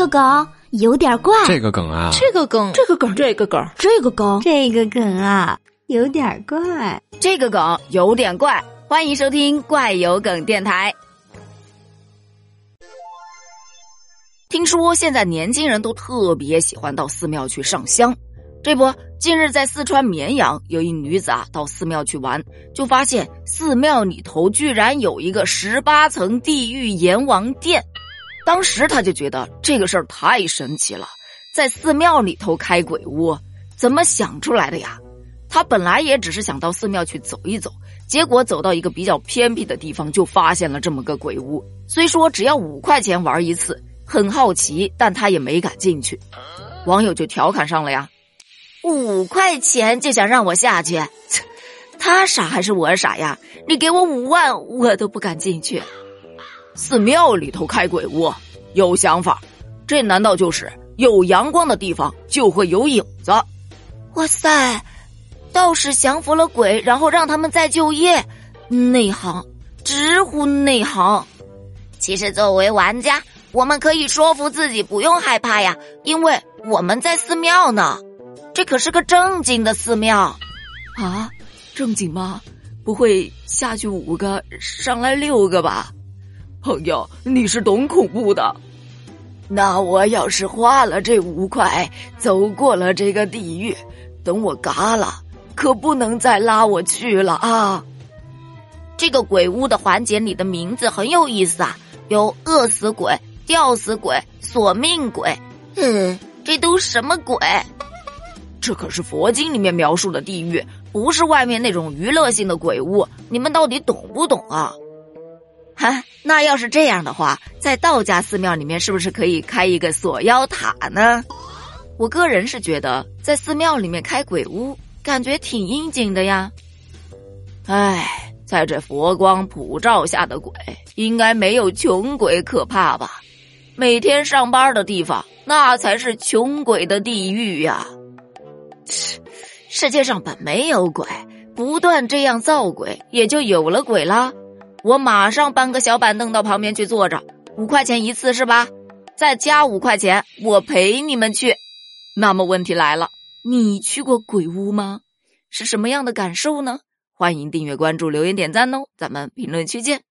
个梗有点怪，这个梗啊，这个梗，这个梗，这个梗，这个梗，这个梗啊，有点怪，这个梗有点怪。欢迎收听怪有梗电台。听说现在年轻人都特别喜欢到寺庙去上香。这不，近日在四川绵阳，有一女子啊到寺庙去玩，就发现寺庙里头居然有一个十八层地狱阎王殿。当时他就觉得这个事儿太神奇了，在寺庙里头开鬼屋，怎么想出来的呀？他本来也只是想到寺庙去走一走，结果走到一个比较偏僻的地方，就发现了这么个鬼屋。虽说只要五块钱玩一次。很好奇，但他也没敢进去。网友就调侃上了呀：“五块钱就想让我下去，他傻还是我傻呀？你给我五万，我都不敢进去。”寺庙里头开鬼屋，有想法。这难道就是有阳光的地方就会有影子？哇塞！道士降服了鬼，然后让他们再就业，内行，直呼内行。其实作为玩家。我们可以说服自己不用害怕呀，因为我们在寺庙呢，这可是个正经的寺庙，啊，正经吗？不会下去五个上来六个吧？朋友，你是懂恐怖的，那我要是花了这五块，走过了这个地狱，等我嘎了，可不能再拉我去了啊！这个鬼屋的环节里的名字很有意思啊，有饿死鬼。吊死鬼、索命鬼，嗯，这都什么鬼？这可是佛经里面描述的地狱，不是外面那种娱乐性的鬼屋。你们到底懂不懂啊？哈，那要是这样的话，在道家寺庙里面是不是可以开一个锁妖塔呢？我个人是觉得，在寺庙里面开鬼屋，感觉挺应景的呀。唉，在这佛光普照下的鬼，应该没有穷鬼可怕吧？每天上班的地方，那才是穷鬼的地狱呀！世界上本没有鬼，不断这样造鬼，也就有了鬼啦。我马上搬个小板凳到旁边去坐着，五块钱一次是吧？再加五块钱，我陪你们去。那么问题来了，你去过鬼屋吗？是什么样的感受呢？欢迎订阅、关注、留言、点赞哦！咱们评论区见。